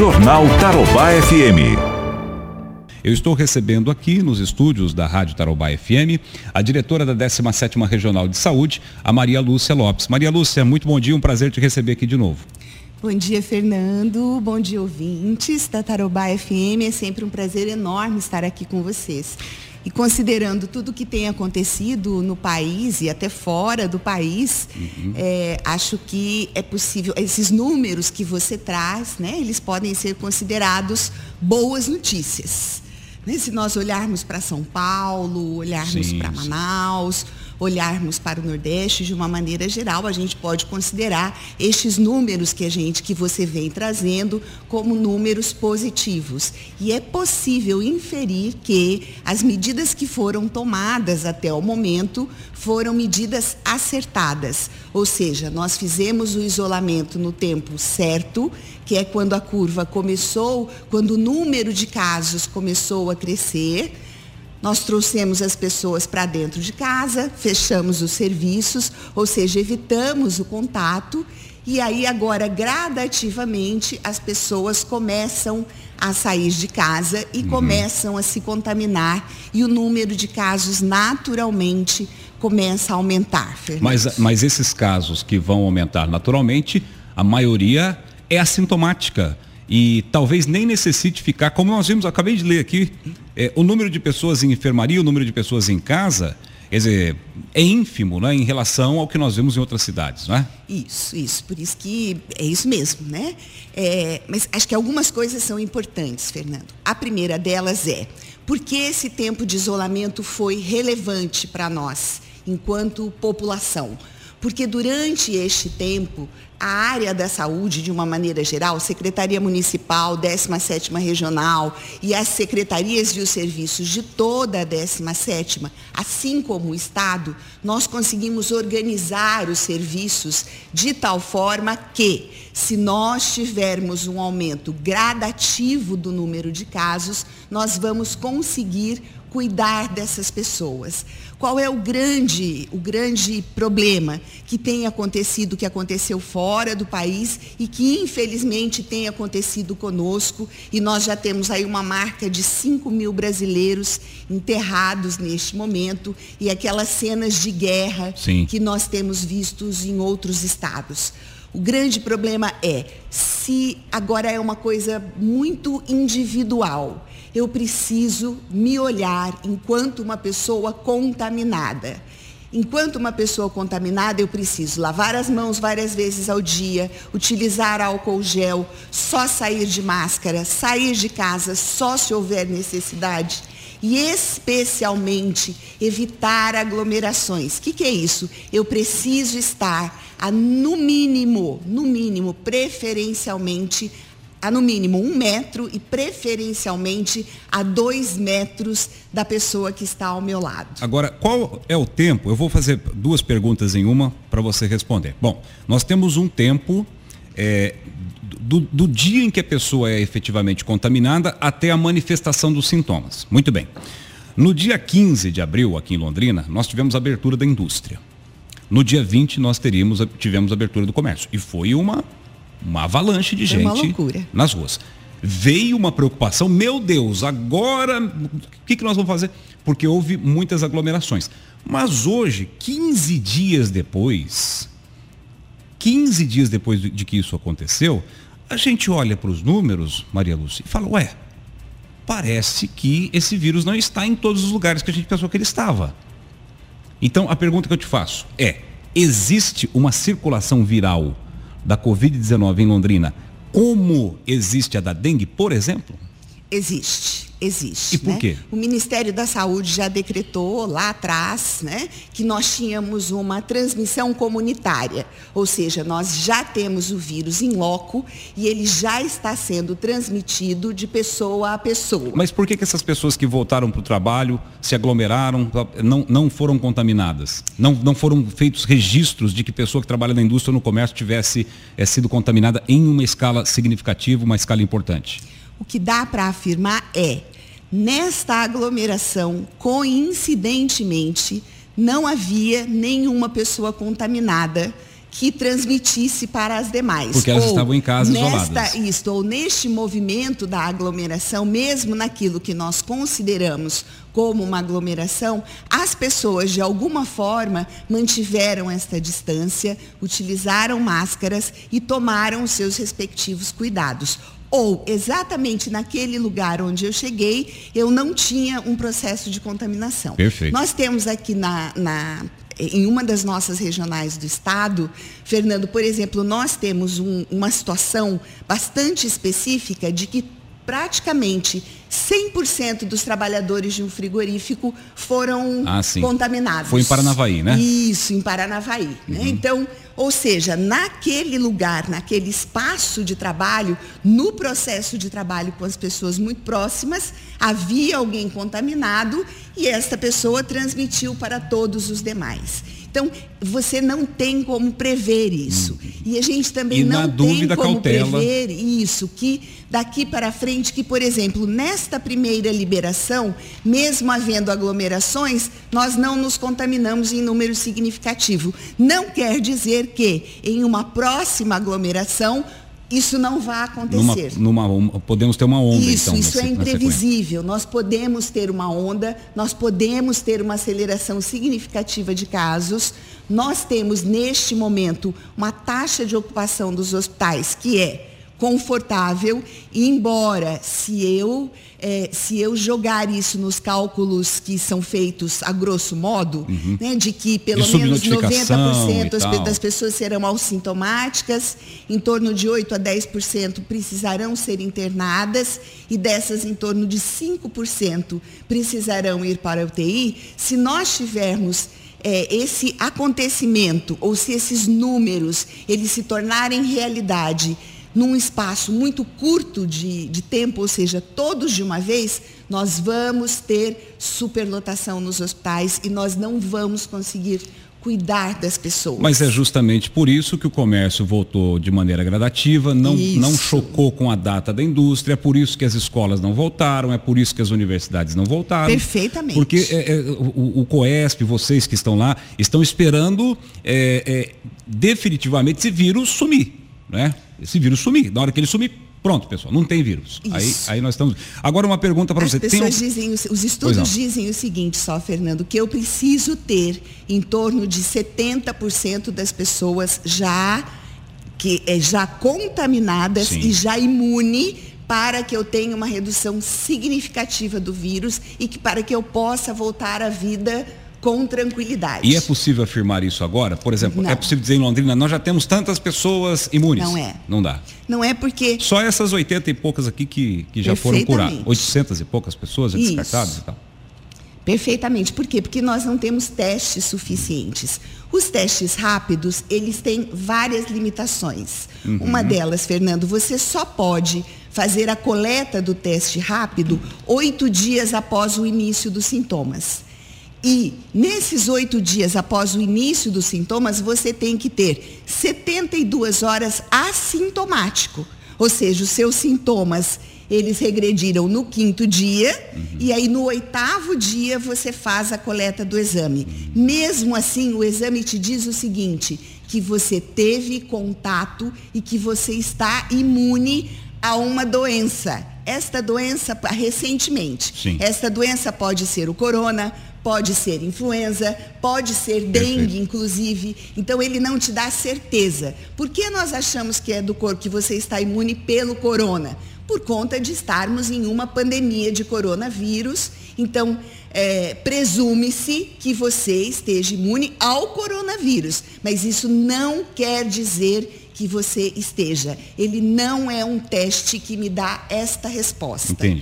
Jornal Tarobá FM. Eu estou recebendo aqui nos estúdios da Rádio Tarobá FM a diretora da 17ª Regional de Saúde, a Maria Lúcia Lopes. Maria Lúcia, muito bom dia, um prazer te receber aqui de novo. Bom dia, Fernando. Bom dia, ouvintes da Tarobá FM. É sempre um prazer enorme estar aqui com vocês. E considerando tudo que tem acontecido no país e até fora do país, uhum. é, acho que é possível, esses números que você traz, né, eles podem ser considerados boas notícias. Né? Se nós olharmos para São Paulo, olharmos para Manaus, olharmos para o Nordeste de uma maneira geral, a gente pode considerar estes números que a gente, que você vem trazendo como números positivos. E é possível inferir que as medidas que foram tomadas até o momento foram medidas acertadas. Ou seja, nós fizemos o isolamento no tempo certo, que é quando a curva começou, quando o número de casos começou a crescer nós trouxemos as pessoas para dentro de casa, fechamos os serviços, ou seja, evitamos o contato. E aí agora, gradativamente, as pessoas começam a sair de casa e uhum. começam a se contaminar. E o número de casos naturalmente começa a aumentar. Mas, mas esses casos que vão aumentar naturalmente, a maioria é assintomática e talvez nem necessite ficar, como nós vimos, acabei de ler aqui, é, o número de pessoas em enfermaria, o número de pessoas em casa, quer dizer, é ínfimo né, em relação ao que nós vemos em outras cidades, não é? Isso, isso, por isso que é isso mesmo, né? É, mas acho que algumas coisas são importantes, Fernando. A primeira delas é, por que esse tempo de isolamento foi relevante para nós, enquanto população? Porque durante este tempo, a área da saúde, de uma maneira geral, Secretaria Municipal, 17ª Regional e as secretarias e os serviços de toda a 17ª, assim como o Estado, nós conseguimos organizar os serviços de tal forma que, se nós tivermos um aumento gradativo do número de casos, nós vamos conseguir cuidar dessas pessoas. Qual é o grande, o grande problema que tem acontecido, que aconteceu fora do país e que infelizmente tem acontecido conosco e nós já temos aí uma marca de 5 mil brasileiros enterrados neste momento e aquelas cenas de guerra Sim. que nós temos vistos em outros estados. O grande problema é se agora é uma coisa muito individual eu preciso me olhar enquanto uma pessoa contaminada. Enquanto uma pessoa contaminada, eu preciso lavar as mãos várias vezes ao dia, utilizar álcool gel, só sair de máscara, sair de casa só se houver necessidade e especialmente evitar aglomerações. O que, que, é isso? Eu preciso estar a, no mínimo, no mínimo, preferencialmente a no mínimo um metro e preferencialmente a dois metros da pessoa que está ao meu lado. Agora, qual é o tempo? Eu vou fazer duas perguntas em uma para você responder. Bom, nós temos um tempo é, do, do dia em que a pessoa é efetivamente contaminada até a manifestação dos sintomas. Muito bem. No dia 15 de abril, aqui em Londrina, nós tivemos a abertura da indústria. No dia 20, nós teríamos, tivemos a abertura do comércio. E foi uma uma avalanche de Foi gente nas ruas. Veio uma preocupação, meu Deus, agora o que, que nós vamos fazer? Porque houve muitas aglomerações. Mas hoje, 15 dias depois, 15 dias depois de que isso aconteceu, a gente olha para os números, Maria Lúcia, e fala, ué, parece que esse vírus não está em todos os lugares que a gente pensou que ele estava. Então, a pergunta que eu te faço é: existe uma circulação viral da Covid-19 em Londrina, como existe a da dengue, por exemplo? Existe existe. E por né? quê? O Ministério da Saúde já decretou lá atrás né, que nós tínhamos uma transmissão comunitária, ou seja, nós já temos o vírus em loco e ele já está sendo transmitido de pessoa a pessoa. Mas por que, que essas pessoas que voltaram para o trabalho, se aglomeraram, não, não foram contaminadas? Não, não foram feitos registros de que pessoa que trabalha na indústria ou no comércio tivesse é, sido contaminada em uma escala significativa, uma escala importante? O que dá para afirmar é Nesta aglomeração, coincidentemente, não havia nenhuma pessoa contaminada que transmitisse para as demais. Porque elas ou estavam em casa nesta, isoladas. Isto, ou neste movimento da aglomeração, mesmo naquilo que nós consideramos como uma aglomeração, as pessoas de alguma forma mantiveram esta distância, utilizaram máscaras e tomaram os seus respectivos cuidados ou exatamente naquele lugar onde eu cheguei, eu não tinha um processo de contaminação. Perfeito. Nós temos aqui na, na em uma das nossas regionais do estado, Fernando, por exemplo, nós temos um, uma situação bastante específica de que praticamente 100% dos trabalhadores de um frigorífico foram ah, contaminados. Foi em Paranavaí, né? Isso, em Paranavaí. Né? Uhum. Né? Então, ou seja, naquele lugar, naquele espaço de trabalho, no processo de trabalho com as pessoas muito próximas, havia alguém contaminado e esta pessoa transmitiu para todos os demais. Então, você não tem como prever isso. Hum. E a gente também e não tem como cautela. prever isso, que daqui para frente, que, por exemplo, nesta primeira liberação, mesmo havendo aglomerações, nós não nos contaminamos em número significativo. Não quer dizer que em uma próxima aglomeração isso não vai acontecer. Numa, numa, podemos ter uma onda, isso, então. Isso é imprevisível. Nós podemos ter uma onda, nós podemos ter uma aceleração significativa de casos. Nós temos, neste momento, uma taxa de ocupação dos hospitais que é confortável, embora se eu, é, se eu jogar isso nos cálculos que são feitos a grosso modo, uhum. né, de que pelo de menos 90% das pessoas serão assintomáticas, em torno de 8 a 10% precisarão ser internadas e dessas em torno de 5% precisarão ir para a UTI, se nós tivermos é, esse acontecimento ou se esses números eles se tornarem realidade num espaço muito curto de, de tempo, ou seja, todos de uma vez, nós vamos ter superlotação nos hospitais e nós não vamos conseguir cuidar das pessoas. Mas é justamente por isso que o comércio voltou de maneira gradativa, não, não chocou com a data da indústria, é por isso que as escolas não voltaram, é por isso que as universidades não voltaram. Perfeitamente. Porque é, é, o, o, COESP, vocês que estão lá, estão esperando é, é definitivamente esse vírus sumir né? Esse vírus sumir. Na hora que ele sumir, pronto, pessoal, não tem vírus. Aí, aí nós estamos. Agora uma pergunta para você. As pessoas um... dizem, os estudos dizem o seguinte, só, Fernando, que eu preciso ter em torno de 70% das pessoas já que é já contaminadas Sim. e já imune para que eu tenha uma redução significativa do vírus e que para que eu possa voltar à vida com tranquilidade. E é possível afirmar isso agora? Por exemplo, não. é possível dizer em Londrina, nós já temos tantas pessoas imunes? Não é. Não dá. Não é porque... Só essas 80 e poucas aqui que, que já foram curadas. 800 e poucas pessoas já descartadas e tal. Perfeitamente. Por quê? Porque nós não temos testes suficientes. Os testes rápidos, eles têm várias limitações. Uhum. Uma delas, Fernando, você só pode fazer a coleta do teste rápido oito dias após o início dos sintomas. E nesses oito dias após o início dos sintomas, você tem que ter 72 horas assintomático. Ou seja, os seus sintomas, eles regrediram no quinto dia, uhum. e aí no oitavo dia você faz a coleta do exame. Uhum. Mesmo assim, o exame te diz o seguinte, que você teve contato e que você está imune a uma doença. Esta doença, recentemente, Sim. esta doença pode ser o corona, Pode ser influenza, pode ser dengue, inclusive. Então ele não te dá certeza. Por que nós achamos que é do corpo que você está imune pelo corona? Por conta de estarmos em uma pandemia de coronavírus. Então, é, presume-se que você esteja imune ao coronavírus. Mas isso não quer dizer que você esteja. Ele não é um teste que me dá esta resposta. Entendi.